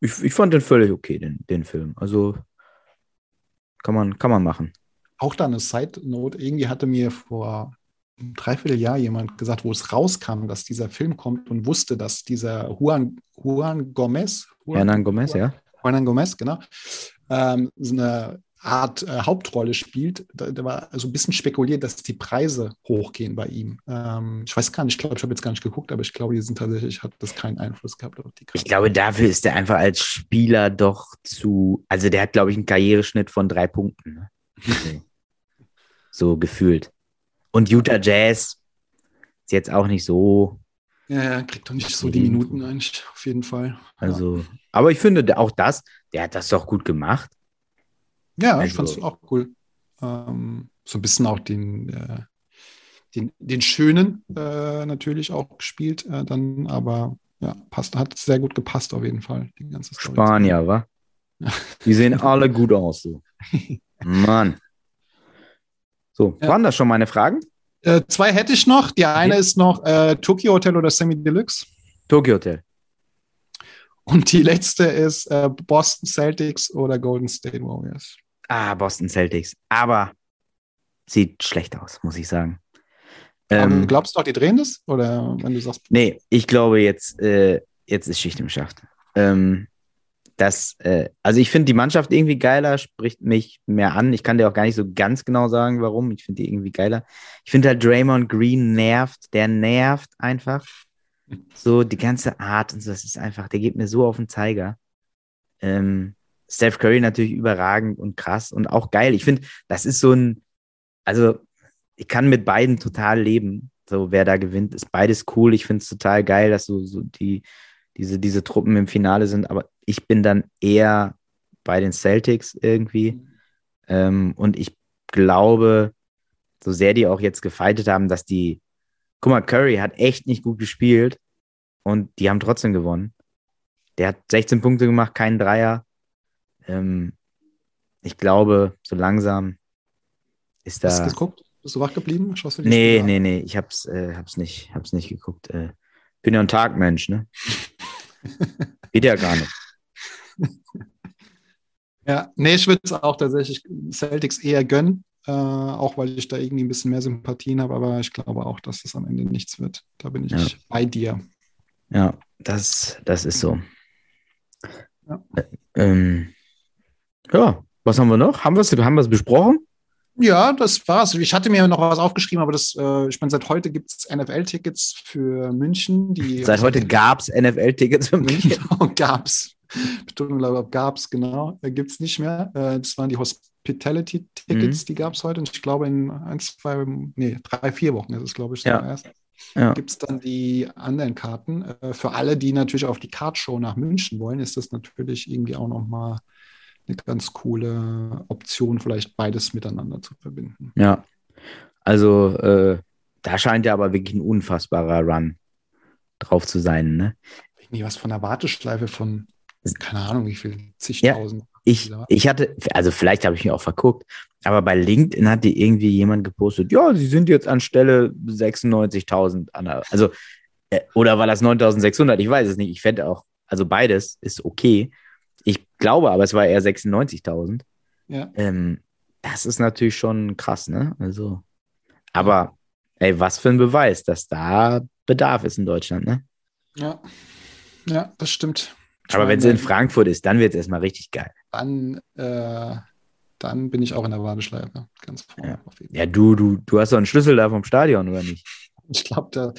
ich, ich fand den völlig okay, den, den Film. Also kann man, kann man machen. Auch da eine Side-Note, irgendwie hatte mir vor einem Dreivierteljahr jemand gesagt, wo es rauskam, dass dieser Film kommt und wusste, dass dieser Juan, Juan Gomez, Juan, Hernan Gomez, Juan, ja. Juan Gomez, genau, ähm, so eine Art äh, Hauptrolle spielt, da, da, war so ein bisschen spekuliert, dass die Preise hochgehen bei ihm. Ähm, ich weiß gar nicht, ich glaube, ich habe jetzt gar nicht geguckt, aber ich glaube, die sind tatsächlich, hat das keinen Einfluss gehabt auf die Kreise. Ich glaube, dafür ist er einfach als Spieler doch zu, also der hat, glaube ich, einen Karriereschnitt von drei Punkten. Ne? so gefühlt. Und Utah Jazz ist jetzt auch nicht so. Ja, er kriegt doch nicht so die Minuten eigentlich, auf jeden Fall. Also, ja. aber ich finde auch das, der hat das doch gut gemacht. Ja, also, ich fand es auch cool. Ähm, so ein bisschen auch den, äh, den, den Schönen äh, natürlich auch gespielt, äh, dann, aber ja, passt, hat sehr gut gepasst auf jeden Fall. Die ganze Story. Spanier, wa? Die sehen alle gut aus, so. Mann. So, ja. waren das schon meine Fragen? Äh, zwei hätte ich noch. Die eine okay. ist noch äh, Tokyo Hotel oder Semi Deluxe. Tokyo Hotel. Und die letzte ist äh, Boston Celtics oder Golden State Warriors. Ah, Boston Celtics. Aber sieht schlecht aus, muss ich sagen. Ähm, glaubst du auch, die drehen das? Oder wenn du sagst. Nee, ich glaube jetzt, äh, jetzt ist Schicht im Schacht. Ähm, das, äh, also ich finde die Mannschaft irgendwie geiler, spricht mich mehr an. Ich kann dir auch gar nicht so ganz genau sagen, warum. Ich finde die irgendwie geiler. Ich finde halt Draymond Green nervt, der nervt einfach. So die ganze Art und so, das ist einfach, der geht mir so auf den Zeiger. Ähm, Steph Curry natürlich überragend und krass und auch geil. Ich finde, das ist so ein, also ich kann mit beiden total leben. So, wer da gewinnt, ist beides cool. Ich finde es total geil, dass so, so die, diese, diese Truppen im Finale sind, aber ich bin dann eher bei den Celtics irgendwie. Ähm, und ich glaube, so sehr die auch jetzt gefeitet haben, dass die, guck mal, Curry hat echt nicht gut gespielt und die haben trotzdem gewonnen. Der hat 16 Punkte gemacht, keinen Dreier. Ähm, ich glaube, so langsam ist da. Hast du geguckt? Bist du wach geblieben? Schaust du nee, nee, nee, ich hab's, äh, hab's, nicht, hab's nicht geguckt. Äh, bin ja ein Tagmensch, ne? Geht ja gar nicht. Ja, nee, ich würde es auch tatsächlich Celtics eher gönnen, äh, auch weil ich da irgendwie ein bisschen mehr Sympathien habe, aber ich glaube auch, dass das am Ende nichts wird. Da bin ich ja. bei dir. Ja, das, das ist so. Ja. Äh, ähm, ja, was haben wir noch? Haben wir es haben besprochen? Ja, das war's. Ich hatte mir noch was aufgeschrieben, aber das, äh, ich meine, seit heute gibt es NFL-Tickets für München. Die seit heute gab es NFL-Tickets für München. Genau, gab's. Betonung, glaube ich, gab's, genau. Äh, gibt es nicht mehr. Äh, das waren die Hospitality-Tickets, mhm. die gab es heute. Und ich glaube, in ein, zwei, nee, drei, vier Wochen ist es, glaube ich, ja. erst. Ja. Gibt es dann die anderen Karten. Äh, für alle, die natürlich auf die Card-Show nach München wollen, ist das natürlich irgendwie auch nochmal eine ganz coole Option, vielleicht beides miteinander zu verbinden. Ja, also äh, da scheint ja aber wirklich ein unfassbarer Run drauf zu sein. Ne? Irgendwie was von der Warteschleife von, keine Ahnung, wie viel, zigtausend. Ja, ich, ich hatte, also vielleicht habe ich mich auch verguckt, aber bei LinkedIn hat die irgendwie jemand gepostet, ja, sie sind jetzt an Stelle 96.000. Also, äh, oder war das 9.600? Ich weiß es nicht. Ich fände auch, also beides ist okay. Ich glaube aber, es war eher 96.000. Ja. Ähm, das ist natürlich schon krass, ne? Also, aber ey, was für ein Beweis, dass da Bedarf ist in Deutschland, ne? Ja, ja, das stimmt. Aber wenn es in Frankfurt ist, dann wird es erstmal richtig geil. Dann, äh, dann bin ich auch in der Warteschleife. Ganz vorne. Ja, ja du, du, du hast doch einen Schlüssel da vom Stadion, oder nicht? Ich glaube, da,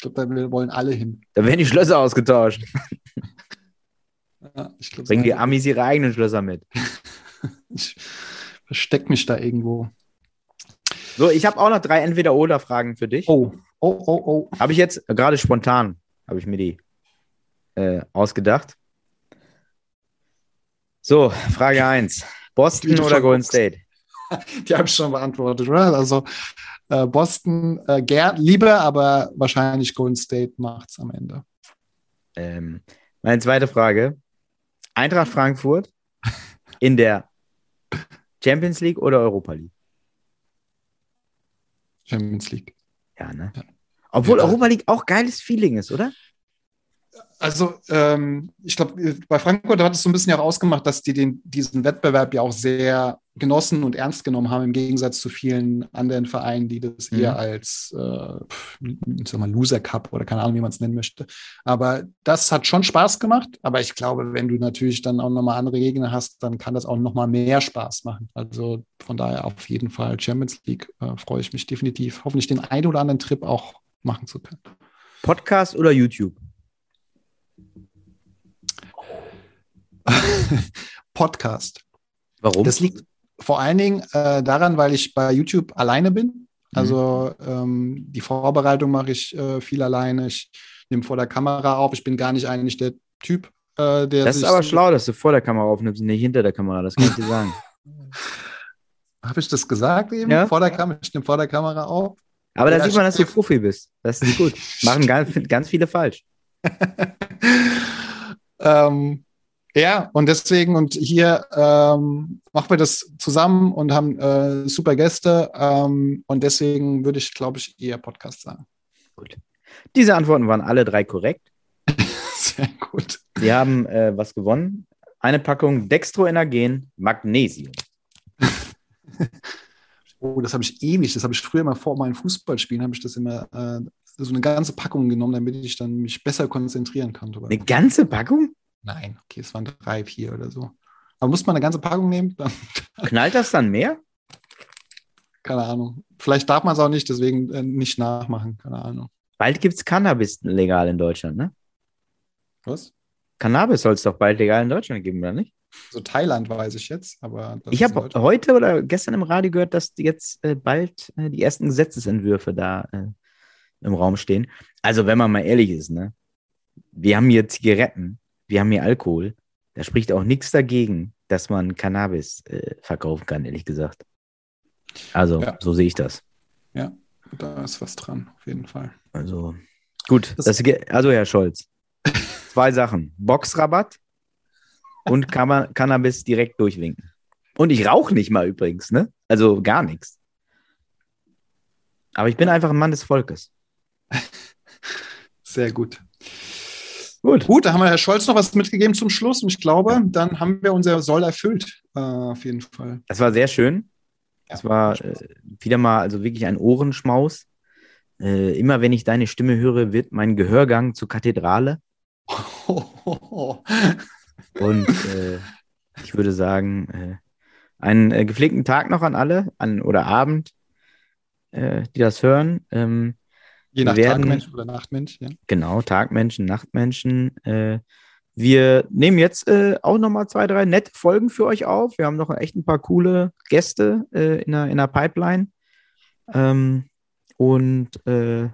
glaub, da wollen alle hin. Da werden die Schlösser ausgetauscht. Ja, glaub, Bringen die Amis ihre eigenen Schlösser mit. ich versteck mich da irgendwo. So, ich habe auch noch drei Entweder-Oder-Fragen für dich. Oh, oh, oh, oh. Habe ich jetzt gerade spontan, habe ich mir die äh, ausgedacht. So, Frage 1. Boston oder Golden State? Die habe ich schon beantwortet, oder? Also äh, Boston äh, gern, lieber, aber wahrscheinlich Golden State macht es am Ende. Ähm, meine zweite Frage. Eintracht Frankfurt in der Champions League oder Europa League? Champions League. Ja, ne? Ja. Obwohl ja. Europa League auch geiles Feeling ist, oder? Also ähm, ich glaube, bei Frankfurt hat es so ein bisschen herausgemacht, dass die den, diesen Wettbewerb ja auch sehr genossen und ernst genommen haben, im Gegensatz zu vielen anderen Vereinen, die das mhm. eher als äh, mal, Loser Cup oder keine Ahnung, wie man es nennen möchte. Aber das hat schon Spaß gemacht. Aber ich glaube, wenn du natürlich dann auch nochmal andere Gegner hast, dann kann das auch nochmal mehr Spaß machen. Also von daher auf jeden Fall Champions League äh, freue ich mich definitiv, hoffentlich den einen oder anderen Trip auch machen zu können. Podcast oder YouTube? Podcast. Warum? Das liegt vor allen Dingen äh, daran, weil ich bei YouTube alleine bin. Also mhm. ähm, die Vorbereitung mache ich äh, viel alleine. Ich nehme vor der Kamera auf. Ich bin gar nicht eigentlich der Typ, äh, der. Das ist aber schlau, dass du vor der Kamera aufnimmst und nicht hinter der Kamera. Das kann ich dir sagen. Habe ich das gesagt eben? Ja. Vor der Kamera, ich nehme vor der Kamera auf. Aber da sieht man, dass du Profi bist. Das ist gut. Machen ganz, ganz viele falsch. ähm, ja, und deswegen, und hier ähm, machen wir das zusammen und haben äh, super Gäste. Ähm, und deswegen würde ich, glaube ich, eher Podcast sagen. Gut. Diese Antworten waren alle drei korrekt. Sehr gut. Sie haben äh, was gewonnen. Eine Packung Dextroenergen Magnesium. oh, das habe ich ewig. Das habe ich früher mal vor meinen Fußballspielen, habe ich das immer äh, so eine ganze Packung genommen, damit ich dann mich besser konzentrieren konnte. Eine ganze Packung? Nein, okay, es waren drei, vier oder so. Aber muss man eine ganze Packung nehmen? Dann Knallt das dann mehr? Keine Ahnung. Vielleicht darf man es auch nicht, deswegen äh, nicht nachmachen. Keine Ahnung. Bald gibt es Cannabis legal in Deutschland, ne? Was? Cannabis soll es doch bald legal in Deutschland geben, oder nicht? So Thailand weiß ich jetzt, aber. Ich habe heute oder gestern im Radio gehört, dass jetzt äh, bald äh, die ersten Gesetzesentwürfe da äh, im Raum stehen. Also, wenn man mal ehrlich ist, ne? Wir haben hier Zigaretten, wir haben hier Alkohol. Da spricht auch nichts dagegen, dass man Cannabis äh, verkaufen kann, ehrlich gesagt. Also, ja. so sehe ich das. Ja, da ist was dran, auf jeden Fall. Also, gut. Das, das, also, Herr Scholz, zwei Sachen. Boxrabatt und Can Cannabis direkt durchwinken. Und ich rauche nicht mal übrigens, ne? Also gar nichts. Aber ich bin einfach ein Mann des Volkes. Sehr gut. Gut. Gut, da haben wir Herr Scholz noch was mitgegeben zum Schluss und ich glaube, dann haben wir unser Soll erfüllt, äh, auf jeden Fall. Das war sehr schön. Es ja, war äh, wieder mal also wirklich ein Ohrenschmaus. Äh, immer wenn ich deine Stimme höre, wird mein Gehörgang zur Kathedrale. und äh, ich würde sagen, äh, einen äh, gepflegten Tag noch an alle an, oder Abend, die das hören. Ähm, Je nach werden, Tagmensch oder Nachtmensch, ja. Genau, Tagmenschen, Nachtmenschen. Äh, wir nehmen jetzt äh, auch nochmal zwei, drei nette Folgen für euch auf. Wir haben noch echt ein paar coole Gäste äh, in, der, in der Pipeline. Ähm, und äh,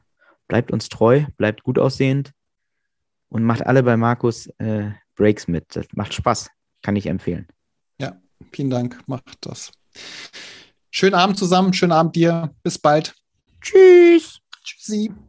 bleibt uns treu, bleibt gut aussehend und macht alle bei Markus äh, Breaks mit. Das macht Spaß, kann ich empfehlen. Ja, vielen Dank, macht das. Schönen Abend zusammen, schönen Abend dir. Bis bald. Tschüss. Je.